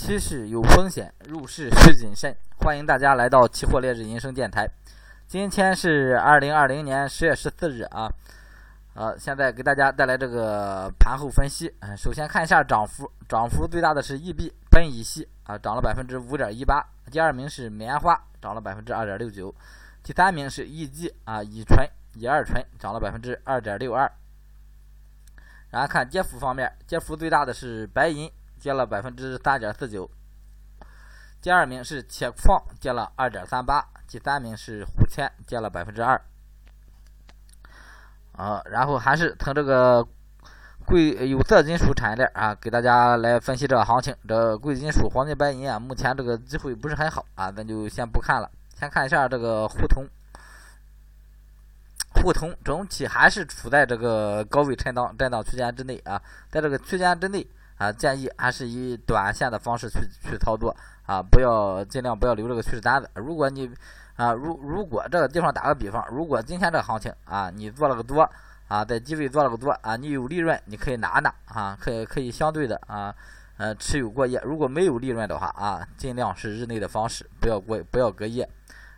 期市有风险，入市需谨慎。欢迎大家来到期货烈日银声电台。今天是二零二零年十月十四日啊，呃，现在给大家带来这个盘后分析。首先看一下涨幅，涨幅最大的是易币苯乙烯啊，涨了百分之五点一八。第二名是棉花，涨了百分之二点六九。第三名是乙基啊，乙醇、乙二醇，涨了百分之二点六二。然后看跌幅方面，跌幅最大的是白银。跌了百分之三点四九，第二名是铁矿跌了二点三八，第三名是沪铅跌了百分之二。啊，然后还是从这个贵有色金属产业链啊，给大家来分析这个行情。这贵金属黄金白银啊，目前这个机会不是很好啊，咱就先不看了。先看一下这个沪铜，沪铜整体还是处在这个高位震荡震荡区间之内啊，在这个区间之内。啊，建议还是以短线的方式去去操作啊，不要尽量不要留这个趋势单子。如果你啊，如如果这个地方打个比方，如果今天这个行情啊，你做了个多啊，在低位做了个多啊，你有利润，你可以拿拿啊，可以可以相对的啊，呃，持有过夜。如果没有利润的话啊，尽量是日内的方式，不要过不要隔夜。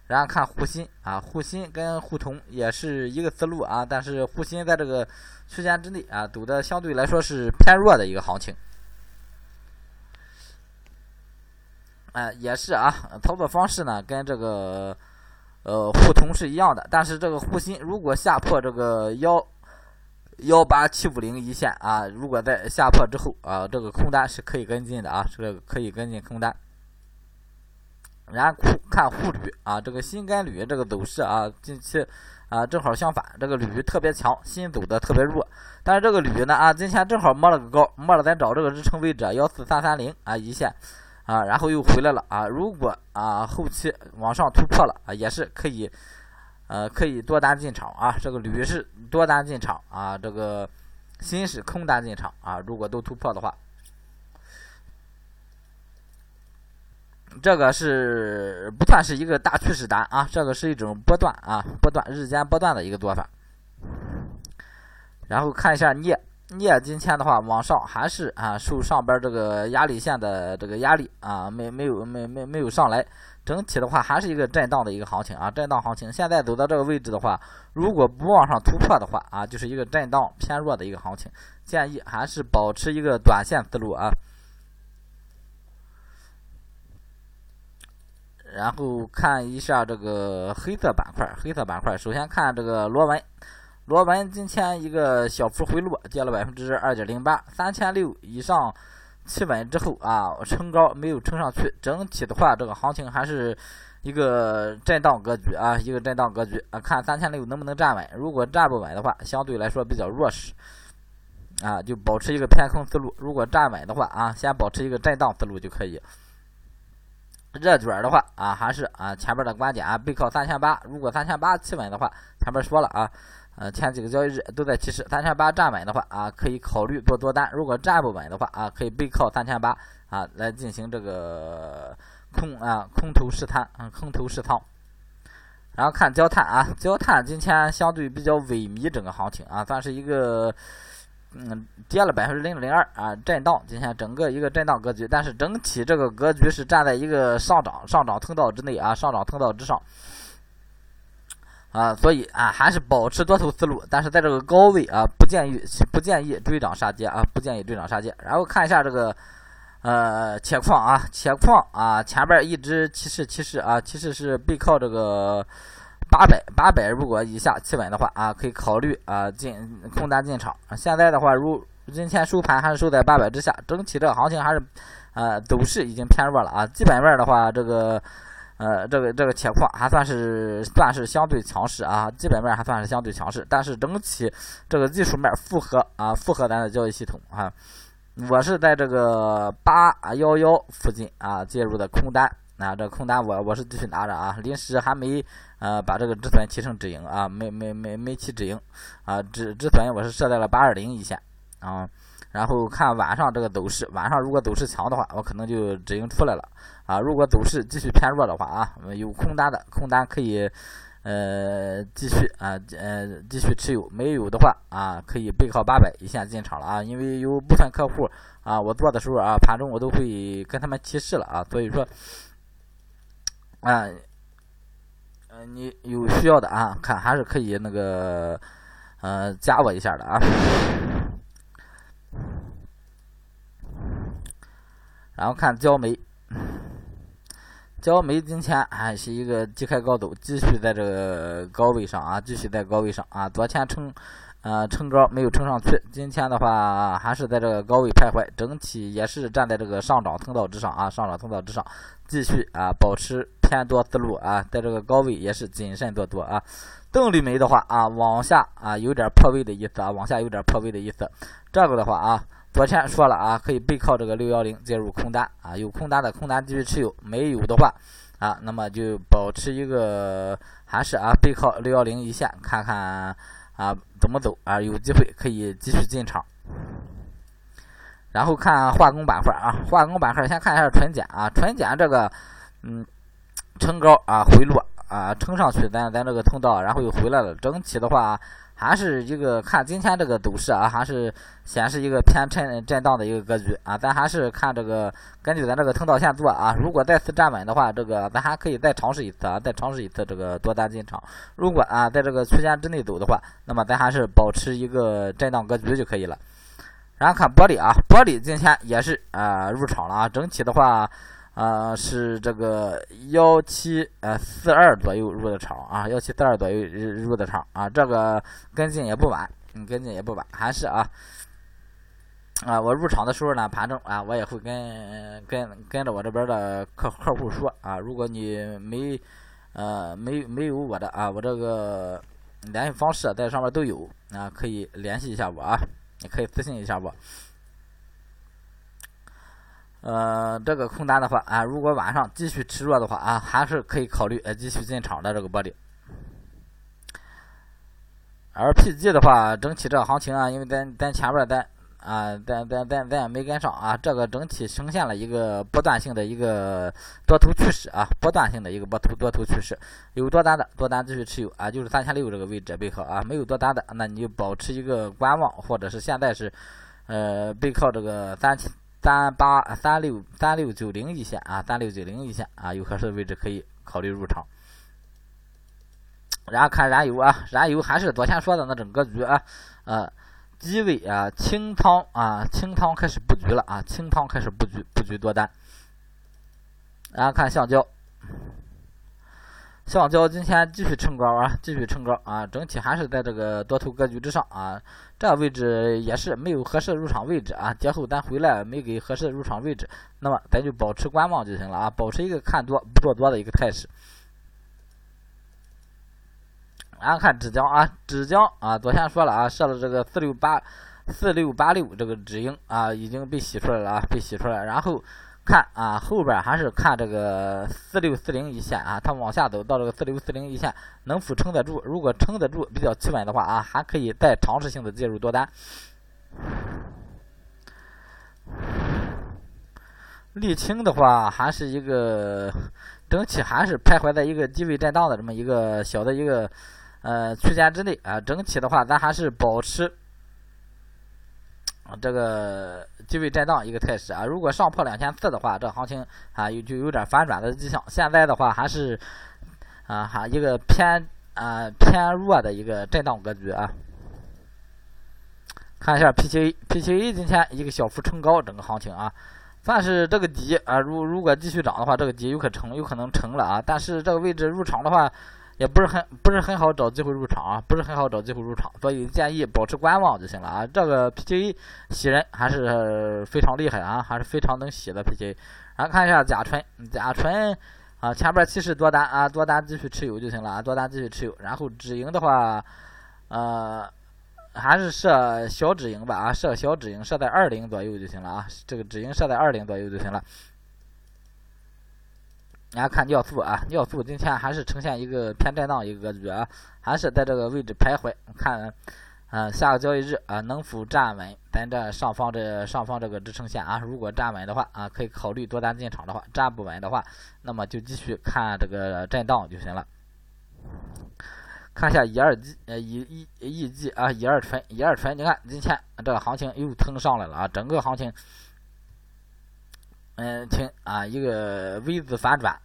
然后看沪锌啊，沪锌跟沪铜也是一个思路啊，但是沪锌在这个区间之内啊，走的相对来说是偏弱的一个行情。哎，也是啊，操作方式呢跟这个呃沪铜是一样的，但是这个沪锌如果下破这个幺幺八七五零一线啊，如果在下破之后啊，这个空单是可以跟进的啊，这个可以跟进空单。然后看沪铝啊，这个锌跟铝这个走势啊，近期啊正好相反，这个铝特别强，锌走的特别弱。但是这个铝呢啊，今天正好摸了个高，摸了咱找这个支撑位置幺四三三零啊一线。啊，然后又回来了啊！如果啊后期往上突破了啊，也是可以，呃，可以多单进场啊。这个铝是多单进场啊，这个锌是空单进场啊。如果都突破的话，这个是不算是一个大趋势单啊，这个是一种波段啊，波段日间波段的一个做法。然后看一下镍。镍今天的话，往上还是啊受上边这个压力线的这个压力啊，没没有没没没有上来，整体的话还是一个震荡的一个行情啊，震荡行情。现在走到这个位置的话，如果不往上突破的话啊，就是一个震荡偏弱的一个行情，建议还是保持一个短线思路啊。然后看一下这个黑色板块，黑色板块首先看这个螺纹。螺纹今天一个小幅回落，跌了百分之二点零八，三千六以上企稳之后啊，冲高没有冲上去。整体的话，这个行情还是一个震荡格局啊，一个震荡格局啊。看三千六能不能站稳，如果站不稳的话，相对来说比较弱势啊，就保持一个偏空思路。如果站稳的话啊，先保持一个震荡思路就可以。热卷的话啊，还是啊前边的观点啊，背靠三千八。如果三千八企稳的话，前边说了啊。呃，前几个交易日都在提示，三千八站稳的话啊，可以考虑做多单；如果站不稳的话啊，可以背靠三千八啊来进行这个空啊空头试探，嗯，空头试仓。然后看焦炭啊，焦炭今天相对比较萎靡，整个行情啊，算是一个嗯跌了百分之零点零二啊，震荡。今天整个一个震荡格局，但是整体这个格局是站在一个上涨上涨通道之内啊，上涨通道之上。啊，所以啊，还是保持多头思路，但是在这个高位啊，不建议不建议追涨杀跌啊，不建议追涨杀跌。然后看一下这个呃铁矿啊，铁矿啊，前边一直提示提示啊，提示是背靠这个八百八百，如果以下企稳的话啊，可以考虑啊进空单进场。现在的话，如今天收盘还是收在八百之下，整体这个行情还是呃走势已经偏弱了啊，基本面的话这个。呃，这个这个铁矿还算是算是相对强势啊，基本面还算是相对强势，但是整体这个技术面符合啊，符合咱的交易系统啊。我是在这个八幺幺附近啊介入的空单啊，这空单我我是继续拿着啊，临时还没呃把这个止损提成止盈啊，没没没没提止盈啊，止止损我是设在了八二零一线啊。然后看晚上这个走势，晚上如果走势强的话，我可能就止盈出来了啊。如果走势继续偏弱的话啊，有空单的空单可以呃，继续啊，呃，继续持有。没有的话啊，可以背靠八百一线进场了啊。因为有部分客户啊，我做的时候啊，盘中我都会跟他们提示了啊。所以说，啊，呃，你有需要的啊，看还是可以那个，呃，加我一下的啊。然后看焦煤。焦煤今天还是一个低开高走，继续在这个高位上啊，继续在高位上啊。昨天撑，呃，撑高没有撑上去，今天的话还是在这个高位徘徊，整体也是站在这个上涨通道之上啊，上涨通道之上，继续啊，保持偏多思路啊，在这个高位也是谨慎做多啊。动力煤的话啊，往下啊有点破位的意思啊，往下有点破位的意思，这个的话啊。昨天说了啊，可以背靠这个六幺零介入空单啊，有空单的空单继续持有，没有的话啊，那么就保持一个还是啊背靠六幺零一线，看看啊怎么走啊，有机会可以继续进场。然后看化工板块啊，化工板块先看一下纯碱啊，纯碱这个嗯撑高啊回落啊撑上去，咱咱这个通道，然后又回来了，整体的话。还是一个看今天这个走势啊，还是显示一个偏震震荡的一个格局啊。咱还是看这个，根据咱这个通道线做啊。如果再次站稳的话，这个咱还可以再尝试一次啊，再尝试一次这个多单进场。如果啊在这个区间之内走的话，那么咱还是保持一个震荡格局就可以了。然后看玻璃啊，玻璃今天也是啊入场了啊，整体的话。啊，是这个幺七呃四二左右入的场啊，幺七四二左右入的场啊，这个跟进也不晚，嗯，跟进也不晚，还是啊啊，我入场的时候呢，盘中啊，我也会跟跟跟着我这边的客客户说啊，如果你没呃没没有我的啊，我这个联系方式在上面都有啊，可以联系一下我啊，你可以私信一下我。呃，这个空单的话啊，如果晚上继续持弱的话啊，还是可以考虑呃继续进场的这个玻璃。而 PG 的话，整体这个行情啊，因为咱咱前边咱啊，咱咱咱咱也没跟上啊，这个整体呈现了一个波段性的一个多头趋势啊，波段性的一个波头多头趋势。有多单的多单继续持有啊，就是三千六这个位置背靠啊，没有多单的，那你就保持一个观望，或者是现在是呃背靠这个三千。三八三六三六九零一线啊，三六九零一线啊，有合适的位置可以考虑入场。然后看燃油啊，燃油还是昨天说的那种格局啊，呃，低位啊，清仓啊，清仓开始布局了啊，清仓开始布局布局多单。然后看橡胶。橡胶今天继续冲高啊，继续冲高啊，整体还是在这个多头格局之上啊。这位置也是没有合适的入场位置啊。节后咱回来没给合适的入场位置，那么咱就保持观望就行了啊，保持一个看多不做多的一个态势。然后看纸浆啊，纸浆啊，昨天说了啊，设了这个四六八四六八六这个止盈啊，已经被洗出来了啊，被洗出来，然后。看啊，后边还是看这个四六四零一线啊，它往下走到这个四六四零一线能否撑得住？如果撑得住，比较企稳的话啊，还可以再尝试性的介入多单。沥青的话，还是一个整体还是徘徊在一个低位震荡的这么一个小的一个呃区间之内啊，整体的话咱还是保持。这个低位震荡一个态势啊，如果上破两千四的话，这行情啊有就有点反转的迹象。现在的话还是啊哈一个偏啊偏弱的一个震荡格局啊。看一下 PQA，PQA 今天一个小幅冲高，整个行情啊，算是这个底啊，如如果继续涨的话，这个底有可成，有可能成了啊。但是这个位置入场的话。也不是很不是很好找机会入场啊，不是很好找机会入场，所以建议保持观望就行了啊。这个 PTA 洗人还是非常厉害啊，还是非常能洗的 PTA。然后看一下甲醇，甲醇啊，前边其实多单啊，多单继续持有就行了啊，多单继续持有。然后止盈的话，呃，还是设小止盈吧啊，设小止盈，设在二零左右就行了啊，这个止盈设在二零左右就行了。大家看尿素啊，尿素今天还是呈现一个偏震荡一个格局啊，还是在这个位置徘徊。看，嗯，下个交易日啊，能否站稳咱这上方这上方这个支撑线啊？如果站稳的话啊，可以考虑多单进场的话；站不稳的话，那么就继续看这个震荡就行了。看一下乙二基呃乙一乙基啊乙二醇乙二醇，你看今天这个行情又腾上来了啊，整个行情嗯停啊一个 V 字反转。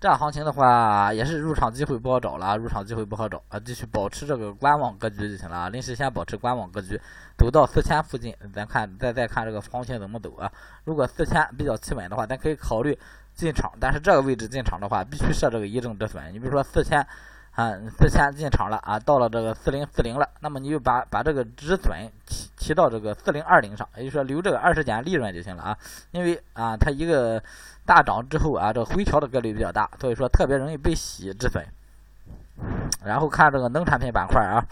这样行情的话，也是入场机会不好找了，入场机会不好找啊，继续保持这个观望格局就行了啊，临时先保持观望格局，走到四千附近，咱看再再看这个行情怎么走啊。如果四千比较企稳的话，咱可以考虑进场，但是这个位置进场的话，必须设这个一正止损。你比如说四千啊，四千进场了啊，到了这个四零四零了，那么你就把把这个止损提提到这个四零二零上，也就是说留这个二十点利润就行了啊，因为啊，它一个。大涨之后啊，这个回调的概率比较大，所以说特别容易被洗止损。然后看这个农产品板块啊，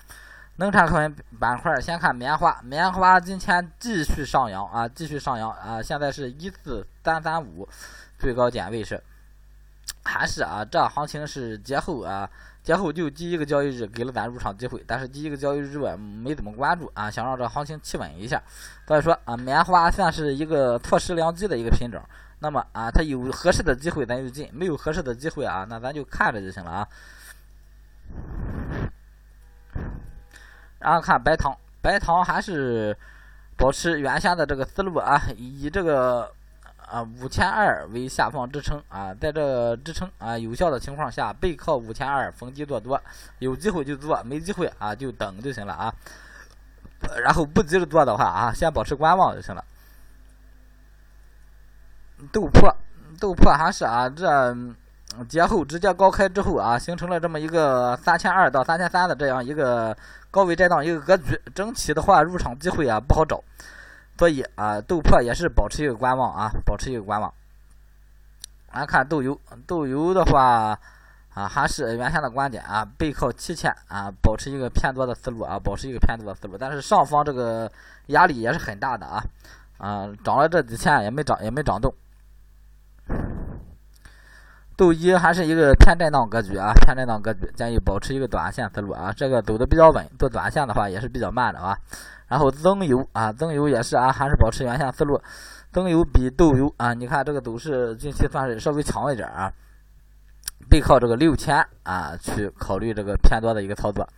农产品板块先看棉花，棉花今天继续上扬啊，继续上扬啊，现在是一四三三五，最高点位是，还是啊，这行情是节后啊，节后就第一个交易日给了咱入场机会，但是第一个交易日啊没怎么关注啊，想让这行情企稳一下，所以说啊，棉花算是一个错失良机的一个品种。那么啊，它有合适的机会咱就进，没有合适的机会啊，那咱就看着就行了啊。然后看白糖，白糖还是保持原先的这个思路啊，以这个啊五千二为下方支撑啊，在这支撑啊有效的情况下，背靠五千二逢低做多，有机会就做，没机会啊就等就行了啊。然后不急着做的话啊，先保持观望就行了。豆粕，豆粕还是啊，这节后直接高开之后啊，形成了这么一个三千二到三千三的这样一个高位震荡一个格局，整体的话入场机会啊不好找，所以啊豆粕也是保持一个观望啊，保持一个观望。来看豆油，豆油的话啊还是原先的观点啊，背靠七千啊，保持一个偏多的思路啊，保持一个偏多的思路，但是上方这个压力也是很大的啊啊，涨了这几天也没涨也没涨动。豆一还是一个偏震荡格局啊，偏震荡格局，建议保持一个短线思路啊。这个走的比较稳，做短线的话也是比较慢的啊。然后增油啊，增油也是啊，还是保持原线思路。增油比豆油啊，你看这个走势近期算是稍微强一点啊，背靠这个六千啊，去考虑这个偏多的一个操作。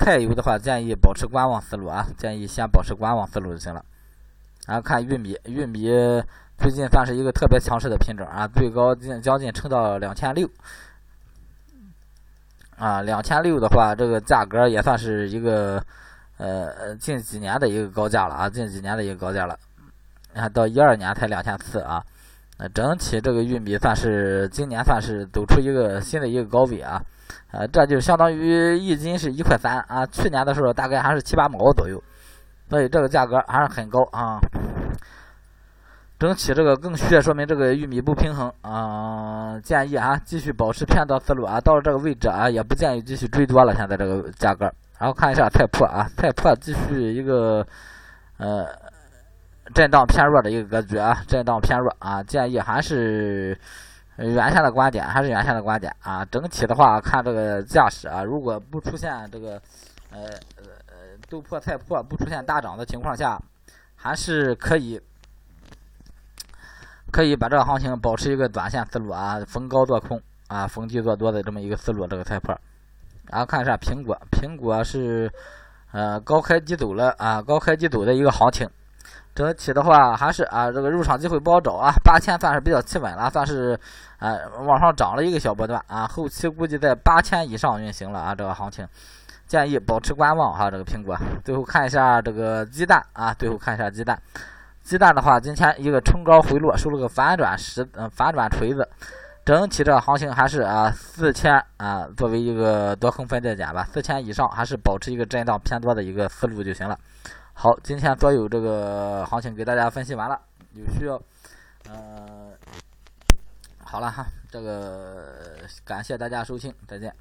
菜油的话，建议保持观望思路啊，建议先保持观望思路就行了。然后看玉米，玉米。最近算是一个特别强势的品种啊，最高近将近撑到两千六，啊，两千六的话，这个价格也算是一个呃近几年的一个高价了啊，近几年的一个高价了。你看到一二年才两千四啊，那，整体这个玉米算是今年算是走出一个新的一个高位啊，呃，这就相当于一斤是一块三啊，去年的时候大概还是七八毛左右，所以这个价格还是很高啊。整体这个更需要说明这个玉米不平衡啊，建议啊继续保持偏多思路啊，到了这个位置啊也不建议继续追多了，现在这个价格。然后看一下菜粕啊，菜粕继续一个呃震荡偏弱的一个格局啊，震荡偏弱啊，建议还是原先的观点，还是原先的观点啊。整体的话看这个架势啊，如果不出现这个呃呃呃豆粕菜粕不出现大涨的情况下，还是可以。可以把这个行情保持一个短线思路啊，逢高做空啊，逢低做多的这么一个思路，这个菜粕。然后看一下苹果，苹果是呃高开低走了啊，高开低走的一个行情。整体的话还是啊，这个入场机会不好找啊，八千算是比较企稳了，算是呃往上涨了一个小波段啊，后期估计在八千以上运行了啊，这个行情建议保持观望哈，这个苹果。最后看一下这个鸡蛋啊，最后看一下鸡蛋。鸡蛋的话，今天一个冲高回落，收了个反转十，嗯，反转锤子。整体这个行情还是啊，四千啊，作为一个多空分界点吧，四千以上还是保持一个震荡偏多的一个思路就行了。好，今天所有这个行情给大家分析完了，有需要，嗯，好了哈，这个感谢大家收听，再见。